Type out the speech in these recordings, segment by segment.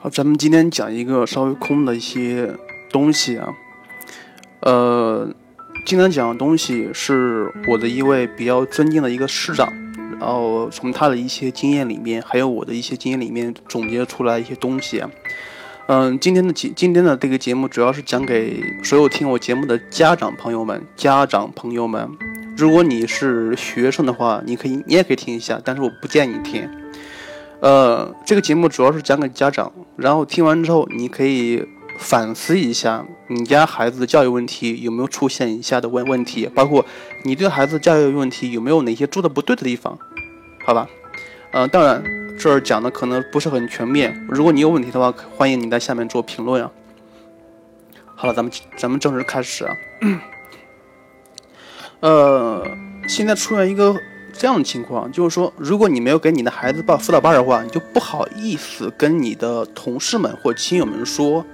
好，咱们今天讲一个稍微空的一些东西啊。呃，今天讲的东西是我的一位比较尊敬的一个师长，然后从他的一些经验里面，还有我的一些经验里面总结出来一些东西。嗯，今天的节今天的这个节目主要是讲给所有听我节目的家长朋友们，家长朋友们。如果你是学生的话，你可以，你也可以听一下，但是我不建议你听。呃，这个节目主要是讲给家长，然后听完之后，你可以反思一下你家孩子的教育问题有没有出现以下的问问题，包括你对孩子教育问题有没有哪些做的不对的地方，好吧？嗯，当然这儿讲的可能不是很全面，如果你有问题的话，欢迎你在下面做评论啊。好了，咱们咱们正式开始啊。呃，现在出现一个这样的情况，就是说，如果你没有给你的孩子报辅导班的话，你就不好意思跟你的同事们或亲友们说，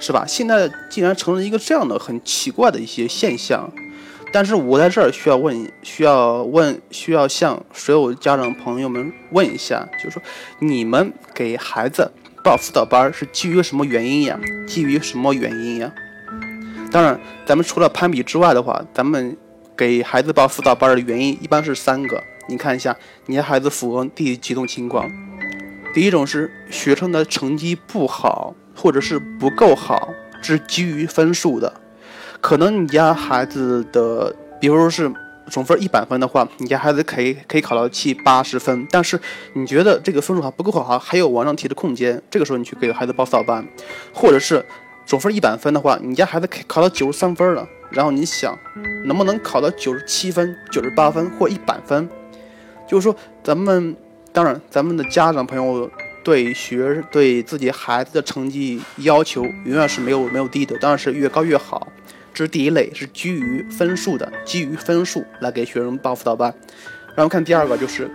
是吧？现在竟然成了一个这样的很奇怪的一些现象。但是我在这儿需要问，需要问，需要向所有家长朋友们问一下，就是说，你们给孩子报辅导班是基于什么原因呀？基于什么原因呀？当然，咱们除了攀比之外的话，咱们。给孩子报辅导班的原因一般是三个，你看一下，你的孩子符合第几种情况？第一种是学生的成绩不好，或者是不够好，是基于分数的。可能你家孩子的，比如说是总分一百分的话，你家孩子可以可以考到七八十分，但是你觉得这个分数还不够好，还有往上提的空间，这个时候你去给孩子报辅导班，或者是总分一百分的话，你家孩子可以考到九十三分了。然后你想，能不能考到九十七分、九十八分或一百分？就是说，咱们当然，咱们的家长朋友对学对自己孩子的成绩要求永远是没有没有低的，当然是越高越好。这是第一类，是基于分数的，基于分数来给学生报辅导班。然后看第二个，就是，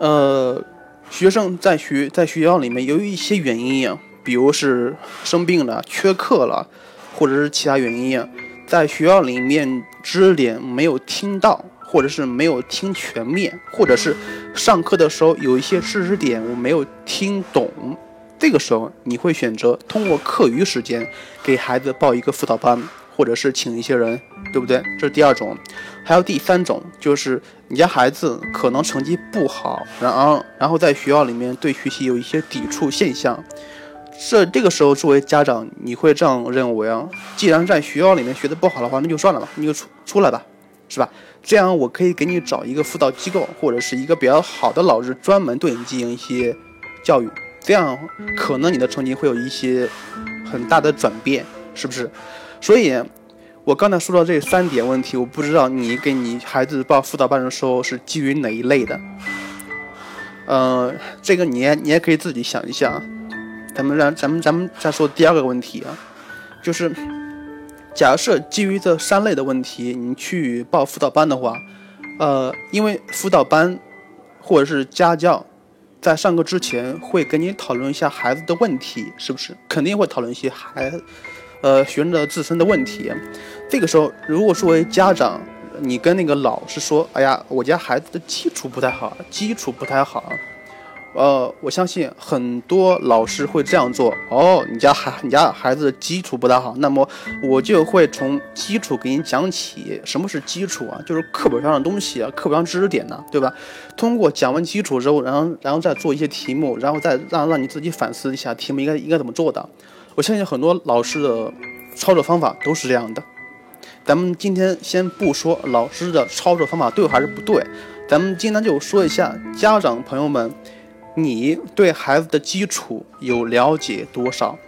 呃，学生在学在学校里面由于一些原因呀，比如是生病了、缺课了，或者是其他原因呀。在学校里面知识点没有听到，或者是没有听全面，或者是上课的时候有一些知识点我没有听懂，这个时候你会选择通过课余时间给孩子报一个辅导班，或者是请一些人，对不对？这是第二种，还有第三种，就是你家孩子可能成绩不好，然后然后在学校里面对学习有一些抵触现象。这这个时候，作为家长，你会这样认为啊？既然在学校里面学的不好的话，那就算了吧，你就出出来吧，是吧？这样我可以给你找一个辅导机构，或者是一个比较好的老师，专门对你进行一些教育，这样可能你的成绩会有一些很大的转变，是不是？所以，我刚才说到这三点问题，我不知道你给你孩子报辅导班的时候是基于哪一类的？呃，这个你你也可以自己想一想。咱们让咱们咱们再说第二个问题啊，就是假设基于这三类的问题，你去报辅导班的话，呃，因为辅导班或者是家教在上课之前会跟你讨论一下孩子的问题，是不是？肯定会讨论一些孩呃学生的自身的问题。这个时候，如果作为家长，你跟那个老师说，哎呀，我家孩子的基础不太好，基础不太好。呃，我相信很多老师会这样做哦。你家孩你家孩子基础不大好，那么我就会从基础给你讲起。什么是基础啊？就是课本上的东西啊，课本上知识点呢，对吧？通过讲完基础之后，然后然后再做一些题目，然后再让让你自己反思一下题目应该应该怎么做的。我相信很多老师的操作方法都是这样的。咱们今天先不说老师的操作方法对还是不对，咱们今天就说一下家长朋友们。你对孩子的基础有了解多少？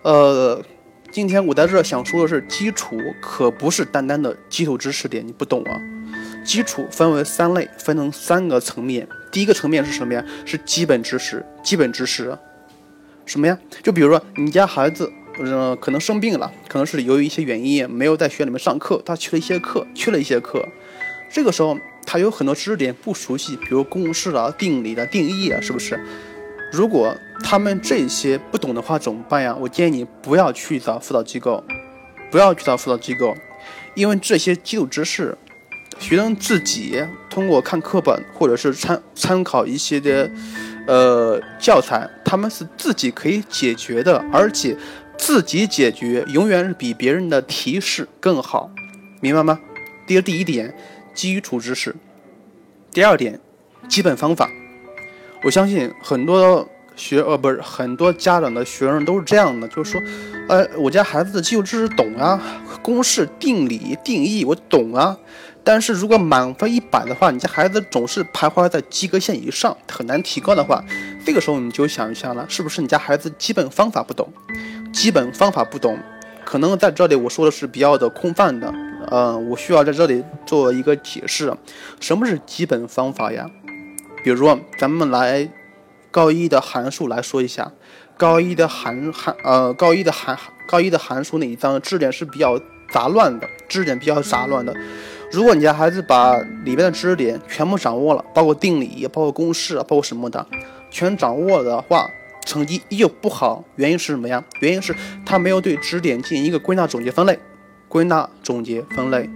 呃，今天我在这想说的是，基础可不是单单的基础知识点，你不懂啊。基础分为三类，分成三个层面。第一个层面是什么呀？是基本知识。基本知识，什么呀？就比如说你家孩子，呃，可能生病了，可能是由于一些原因没有在学校里面上课，他去了一些课，去了一些课，这个时候。他有很多知识点不熟悉，比如公式啊、定理的定义啊，是不是？如果他们这些不懂的话，怎么办呀？我建议你不要去找辅导机构，不要去找辅导机构，因为这些基础知识学生自己通过看课本或者是参参考一些的呃教材，他们是自己可以解决的，而且自己解决永远比别人的提示更好，明白吗？第第一点，基础知识；第二点，基本方法。我相信很多学呃不是很多家长的学生都是这样的，就是说，呃，我家孩子的基础知识懂啊，公式、定理、定义我懂啊。但是如果满分一百的话，你家孩子总是徘徊在及格线以上，很难提高的话，这个时候你就想一下了，是不是你家孩子基本方法不懂？基本方法不懂，可能在这里我说的是比较的空泛的，呃，我需要在这里做一个解释，什么是基本方法呀？比如说，咱们来高一的函数来说一下，高一的函函呃，高一的函高一的函数那一章知识点是比较杂乱的，知识点比较杂乱的。如果你家孩子把里边的知识点全部掌握了，包括定理、包括公式、包括什么的，全掌握的话，成绩依旧不好。原因是什么呀？原因是他没有对知识点进行一个归纳、总结、分类。归纳、总结、分类。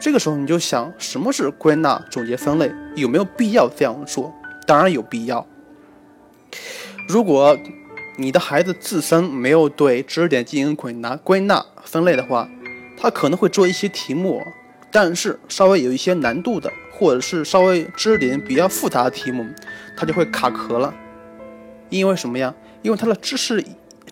这个时候你就想，什么是归纳、总结、分类？有没有必要这样做？当然有必要。如果你的孩子自身没有对知识点进行归纳、归纳、分类的话，他可能会做一些题目。但是稍微有一些难度的，或者是稍微知识点比较复杂的题目，他就会卡壳了。因为什么呀？因为他的知识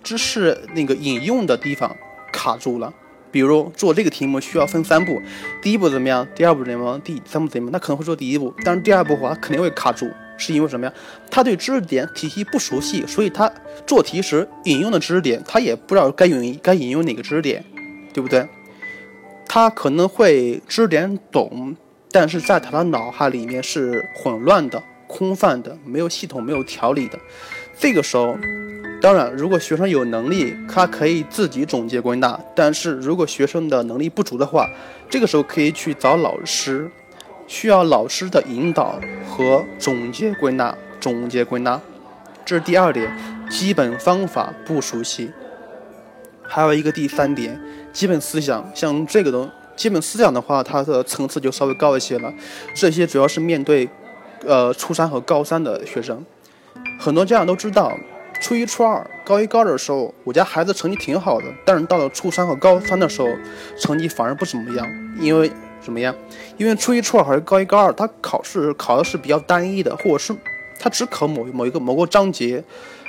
知识那个引用的地方卡住了。比如做这个题目需要分三步，第一步怎么样？第二步怎么样？第三步怎么样？他可能会做第一步，但是第二步的话肯定会卡住，是因为什么呀？他对知识点体系不熟悉，所以他做题时引用的知识点他也不知道该引该引用哪个知识点，对不对？他可能会知识点懂，但是在他的脑海里面是混乱的、空泛的、没有系统、没有条理的。这个时候，当然，如果学生有能力，他可以自己总结归纳；但是如果学生的能力不足的话，这个时候可以去找老师，需要老师的引导和总结归纳、总结归纳。这是第二点，基本方法不熟悉。还有一个第三点，基本思想，像这个东，基本思想的话，它的层次就稍微高一些了。这些主要是面对，呃，初三和高三的学生。很多家长都知道，初一、初二、高一、高二的时候，我家孩子成绩挺好的，但是到了初三和高三的时候，成绩反而不怎么样。因为什么呀？因为初一、初二和高一、高二，他考试考的是比较单一的，或者是他只考某某一个某个章节，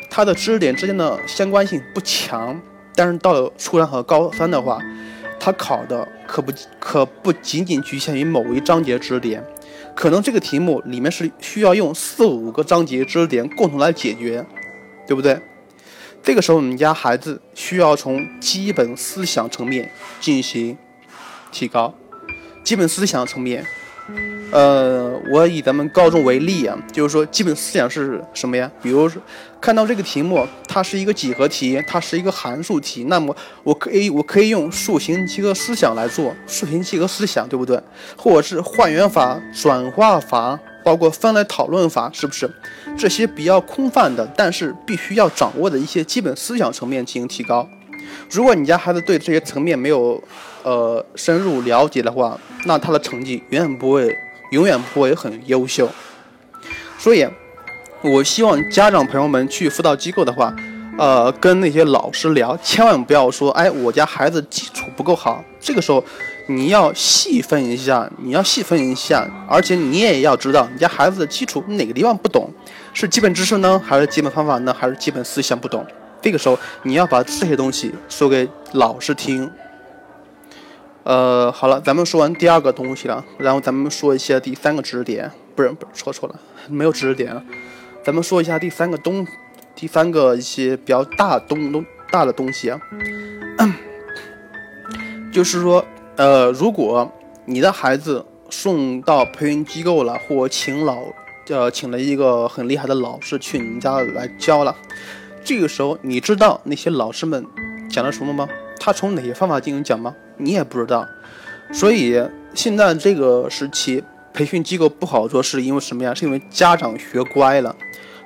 他的知识点之间的相关性不强。但是到了初三和高三的话，他考的可不可不仅仅局限于某一章节知识点，可能这个题目里面是需要用四五个章节知识点共同来解决，对不对？这个时候我们家孩子需要从基本思想层面进行提高，基本思想层面。呃，我以咱们高中为例啊，就是说基本思想是什么呀？比如说看到这个题目，它是一个几何题，它是一个函数题，那么我可以我可以用数形几何思想来做数形几何思想，对不对？或者是换元法、转化法，包括分类讨论法，是不是？这些比较空泛的，但是必须要掌握的一些基本思想层面进行提高。如果你家孩子对这些层面没有呃深入了解的话，那他的成绩远远不会。永远不会很优秀，所以，我希望家长朋友们去辅导机构的话，呃，跟那些老师聊，千万不要说，哎，我家孩子基础不够好。这个时候，你要细分一下，你要细分一下，而且你也要知道你家孩子的基础哪个地方不懂，是基本知识呢，还是基本方法呢，还是基本思想不懂？这个时候，你要把这些东西说给老师听。呃，好了，咱们说完第二个东西了，然后咱们说一些第三个知识点，不是，不是，说错了，没有知识点，咱们说一下第三个东，第三个一些比较大东东大的东西啊，就是说，呃，如果你的孩子送到培训机构了，或请老，呃，请了一个很厉害的老师去你们家来教了，这个时候你知道那些老师们讲了什么吗？他从哪些方法进行讲吗？你也不知道，所以现在这个时期培训机构不好做，是因为什么呀？是因为家长学乖了，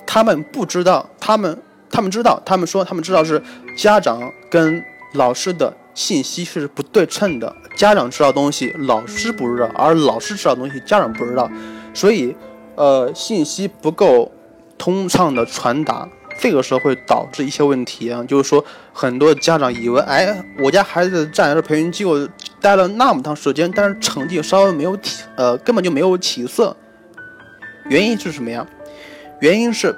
他们不知道，他们他们知道，他们说他们知道是家长跟老师的信息是不对称的，家长知道东西，老师不知道，而老师知道东西，家长不知道，所以，呃，信息不够通畅的传达，这个时候会导致一些问题啊，就是说，很多家长以为，哎，我家孩子在这培训机构待了那么长时间，但是成绩稍微没有起，呃，根本就没有起色，原因是什么呀？原因是，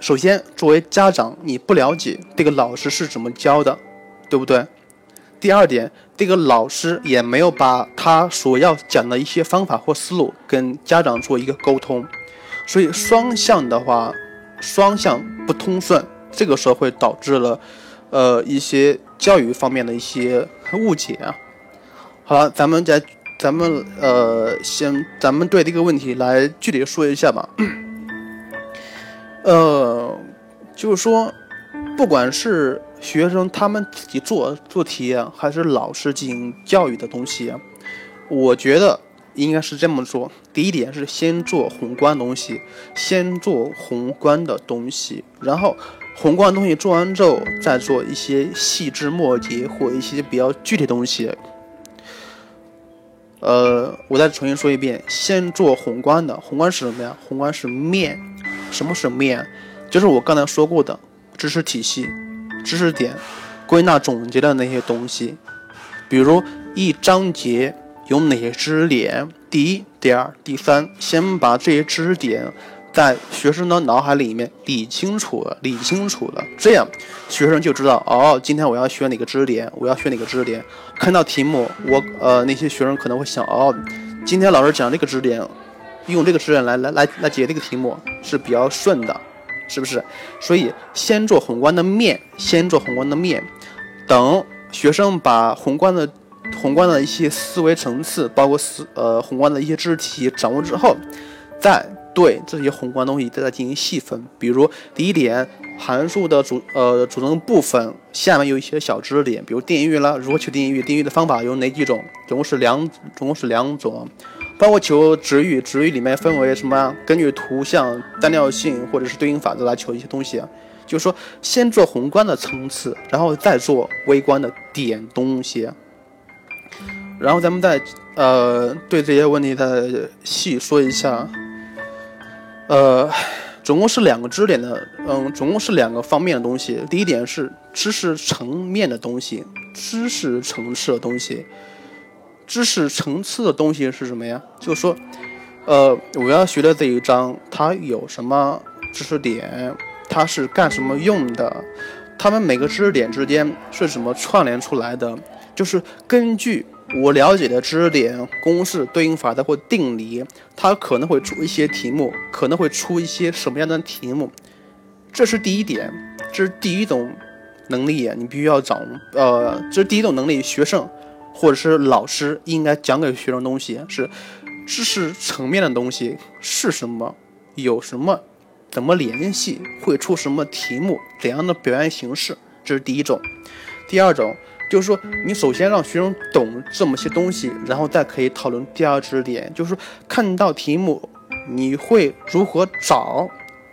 首先，作为家长，你不了解这个老师是怎么教的，对不对？第二点，这个老师也没有把他所要讲的一些方法或思路跟家长做一个沟通，所以双向的话，双向不通顺，这个时候会导致了，呃，一些教育方面的一些误解啊。好了，咱们再，咱们呃，先，咱们对这个问题来具体说一下吧。呃，就是说，不管是。学生他们自己做做题，还是老师进行教育的东西？我觉得应该是这么做。第一点是先做宏观东西，先做宏观的东西，然后宏观东西做完之后，再做一些细枝末节或一些比较具体的东西。呃，我再重新说一遍，先做宏观的。宏观是什么呀？宏观是面。什么是面？就是我刚才说过的知识体系。知识点归纳总结的那些东西，比如一章节有哪些知识点，第一、第二、第三，先把这些知识点在学生的脑海里面理清楚了，理清楚了，这样学生就知道哦，今天我要学哪个知识点，我要学哪个知识点。看到题目，我呃那些学生可能会想哦，今天老师讲这个知识点，用这个知识点来来来来解这个题目是比较顺的。是不是？所以先做宏观的面，先做宏观的面，等学生把宏观的、宏观的一些思维层次，包括思呃宏观的一些知识体系掌握之后，再对这些宏观东西再进行细分。比如第一点，函数的组呃组成部分，下面有一些小知识点，比如定义域啦，如何求定义域，定义域的方法有哪几种？总共是两，总共是两种。包括求值域，值域里面分为什么？根据图像单调性或者是对应法则来求一些东西啊。就是说，先做宏观的层次，然后再做微观的点东西。然后咱们再呃对这些问题再细说一下。呃，总共是两个知识点的，嗯，总共是两个方面的东西。第一点是知识层面的东西，知识层次的东西。知识层次的东西是什么呀？就是说，呃，我要学的这一章，它有什么知识点？它是干什么用的？它们每个知识点之间是怎么串联出来的？就是根据我了解的知识点、公式、对应法则或定理，它可能会出一些题目，可能会出一些什么样的题目？这是第一点，这是第一种能力，你必须要掌握。呃，这是第一种能力，学生。或者是老师应该讲给学生东西是知识层面的东西是什么？有什么？怎么联系？会出什么。题目？怎样的表现形式？这是第一种。第二种就是说，你首先让学生懂这么些东西，然后再可以讨论第二知识点，就是说看到题目，你会如何找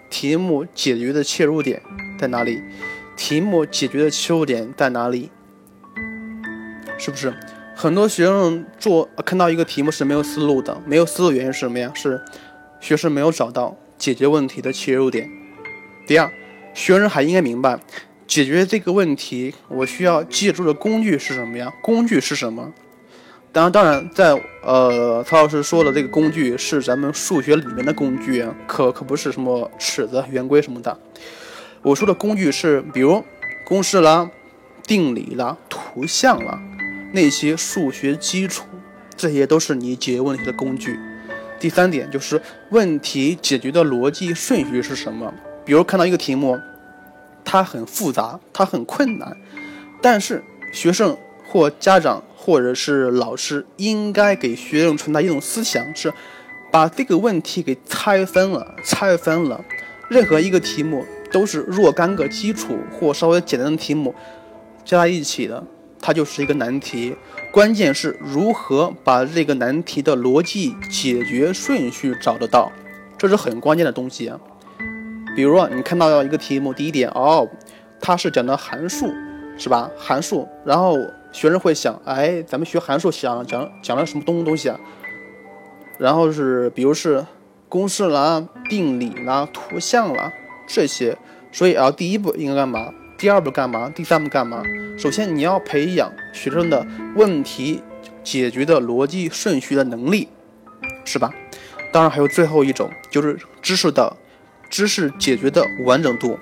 题目解决的切入点在哪里？题目解决的切入点在哪里？是不是很多学生做看到一个题目是没有思路的？没有思路原因是什么呀？是学生没有找到解决问题的切入点。第二，学生还应该明白解决这个问题，我需要借助的工具是什么呀？工具是什么？当然，当然，在呃，曹老师说的这个工具是咱们数学里面的工具，可可不是什么尺子、圆规什么的。我说的工具是比如公式啦、定理啦、图像啦。那些数学基础，这些都是你解决问题的工具。第三点就是问题解决的逻辑顺序是什么？比如看到一个题目，它很复杂，它很困难，但是学生或家长或者是老师应该给学生传达一种思想，是把这个问题给拆分了，拆分了。任何一个题目都是若干个基础或稍微简单的题目加在一起的。它就是一个难题，关键是如何把这个难题的逻辑解决顺序找得到，这是很关键的东西啊。比如啊，你看到一个题目，第一点哦，它是讲的函数，是吧？函数，然后学生会想，哎，咱们学函数想讲讲了什么东东西啊？然后是比如是公式啦、定理啦、图像啦这些，所以啊，第一步应该干嘛？第二步干嘛？第三步干嘛？首先你要培养学生的问题解决的逻辑顺序的能力，是吧？当然还有最后一种，就是知识的知识解决的完整度。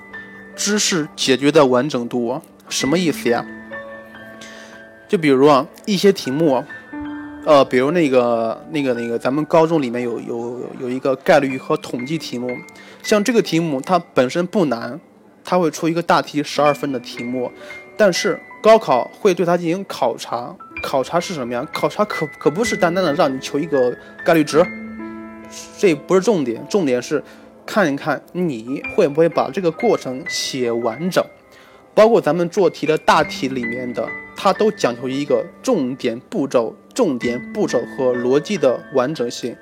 知识解决的完整度什么意思呀？就比如啊，一些题目，呃，比如那个那个那个，咱们高中里面有有有一个概率和统计题目，像这个题目它本身不难，它会出一个大题十二分的题目，但是高考会对它进行考察，考察是什么呀？考察可可不是单单的让你求一个概率值，这不是重点，重点是。看一看你会不会把这个过程写完整，包括咱们做题的大题里面的，它都讲究一个重点步骤、重点步骤和逻辑的完整性。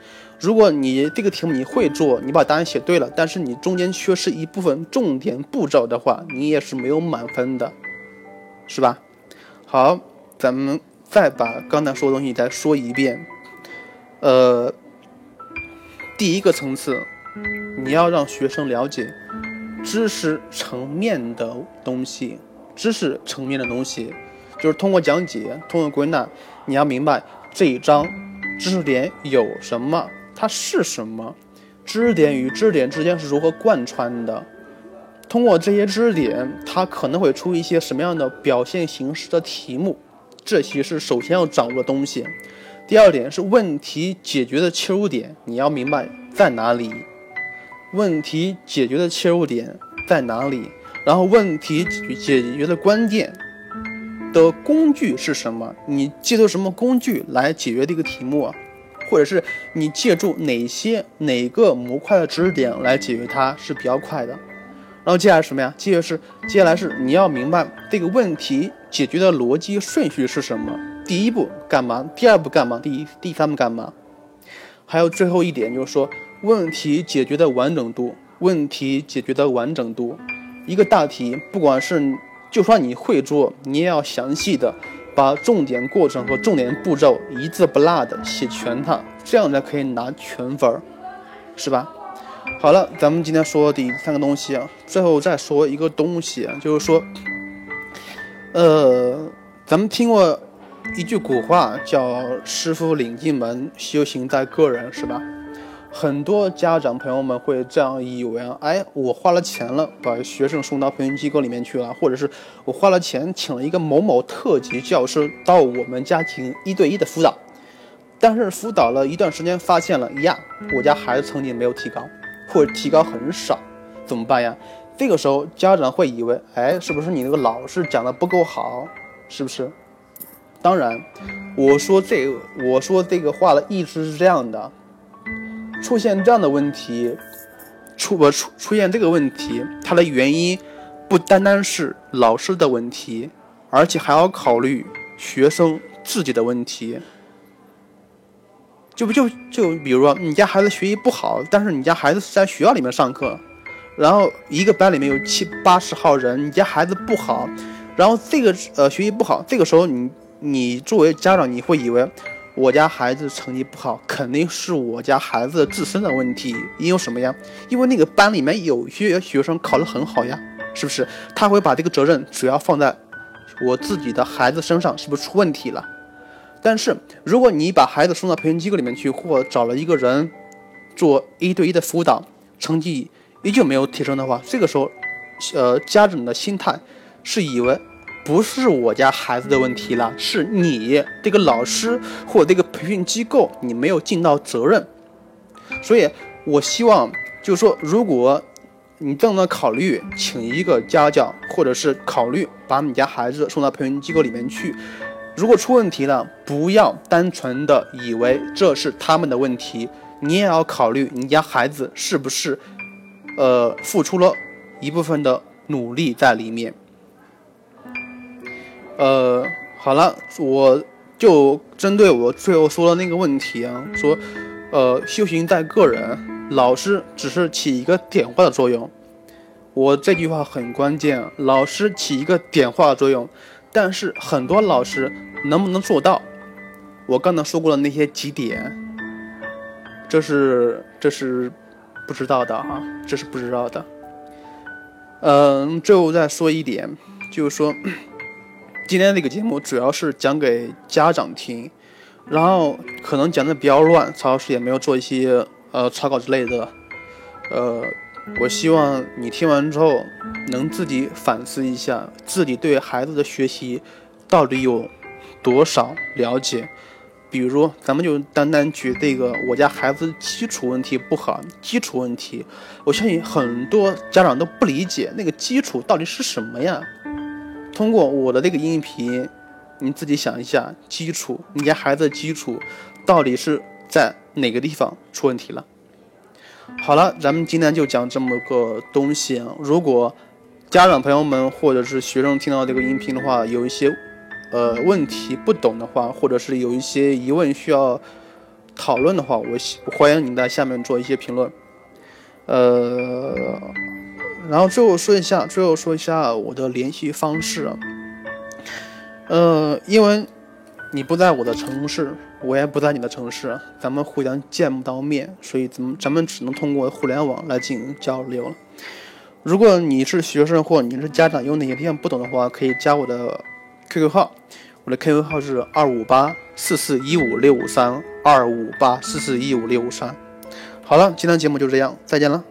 如果你这个题目你会做，你把答案写对了，但是你中间缺失一部分重点步骤的话，你也是没有满分的，是吧？好，咱们再把刚才说的东西再说一遍。呃，第一个层次。你要让学生了解知识层面的东西，知识层面的东西，就是通过讲解，通过归纳，你要明白这一章知识点有什么，它是什么，知识点与知识点之间是如何贯穿的，通过这些知识点，它可能会出一些什么样的表现形式的题目，这些是首先要掌握的东西。第二点是问题解决的切入点，你要明白在哪里。问题解决的切入点在哪里？然后问题解决的关键的工具是什么？你借助什么工具来解决这个题目啊？或者是你借助哪些哪个模块的知识点来解决它是比较快的？然后接下来什么呀？接着是接下来是你要明白这个问题解决的逻辑顺序是什么？第一步干嘛？第二步干嘛？第一第三步干嘛？还有最后一点就是说。问题解决的完整度，问题解决的完整度，一个大题，不管是就算你会做，你也要详细的把重点过程和重点步骤一字不落的写全它，这样才可以拿全分，是吧？好了，咱们今天说第三个东西啊，最后再说一个东西，就是说，呃，咱们听过一句古话叫“师傅领进门，修行在个人”，是吧？很多家长朋友们会这样以为啊，哎，我花了钱了，把学生送到培训机构里面去了，或者是我花了钱请了一个某某特级教师到我们家庭一对一的辅导，但是辅导了一段时间，发现了呀，我家孩子成绩没有提高，或者提高很少，怎么办呀？这个时候家长会以为，哎，是不是你那个老师讲的不够好？是不是？当然，我说这，我说这个话的意思是这样的。出现这样的问题，出不出出现这个问题，它的原因不单单是老师的问题，而且还要考虑学生自己的问题。就不就就比如说，你家孩子学习不好，但是你家孩子是在学校里面上课，然后一个班里面有七八十号人，你家孩子不好，然后这个呃学习不好，这个时候你你作为家长，你会以为。我家孩子成绩不好，肯定是我家孩子自身的问题。因为什么呀？因为那个班里面有些学生考得很好呀，是不是？他会把这个责任主要放在我自己的孩子身上，是不是出问题了？但是如果你把孩子送到培训机构里面去，或找了一个人做一对一的辅导，成绩依旧没有提升的话，这个时候，呃，家长的心态是以为。不是我家孩子的问题了，是你这个老师或这个培训机构，你没有尽到责任。所以，我希望就是说，如果你正在考虑请一个家教，或者是考虑把你家孩子送到培训机构里面去，如果出问题了，不要单纯的以为这是他们的问题，你也要考虑你家孩子是不是，呃，付出了一部分的努力在里面。呃，好了，我就针对我最后说的那个问题啊，说，呃，修行在个人，老师只是起一个点化的作用。我这句话很关键，老师起一个点化的作用，但是很多老师能不能做到？我刚才说过的那些几点，这是这是不知道的啊，这是不知道的。嗯，最后再说一点，就是说今天这个节目主要是讲给家长听，然后可能讲的比较乱，曹老师也没有做一些呃草稿之类的，呃。我希望你听完之后能自己反思一下，自己对孩子的学习到底有多少了解。比如，咱们就单单举这个我家孩子基础问题不好，基础问题，我相信很多家长都不理解那个基础到底是什么呀。通过我的这个音频，你自己想一下，基础，你家孩子的基础到底是在哪个地方出问题了？好了，咱们今天就讲这么个东西。如果家长朋友们或者是学生听到这个音频的话，有一些呃问题不懂的话，或者是有一些疑问需要讨论的话，我欢迎你在下面做一些评论。呃，然后最后说一下，最后说一下我的联系方式。呃，因为。你不在我的城市，我也不在你的城市，咱们互相见不到面，所以咱们咱们只能通过互联网来进行交流了。如果你是学生或你是家长，有哪些地方不懂的话，可以加我的 QQ 号，我的 QQ 号是二五八四四一五六五三二五八四四一五六五三。好了，今天节目就这样，再见了。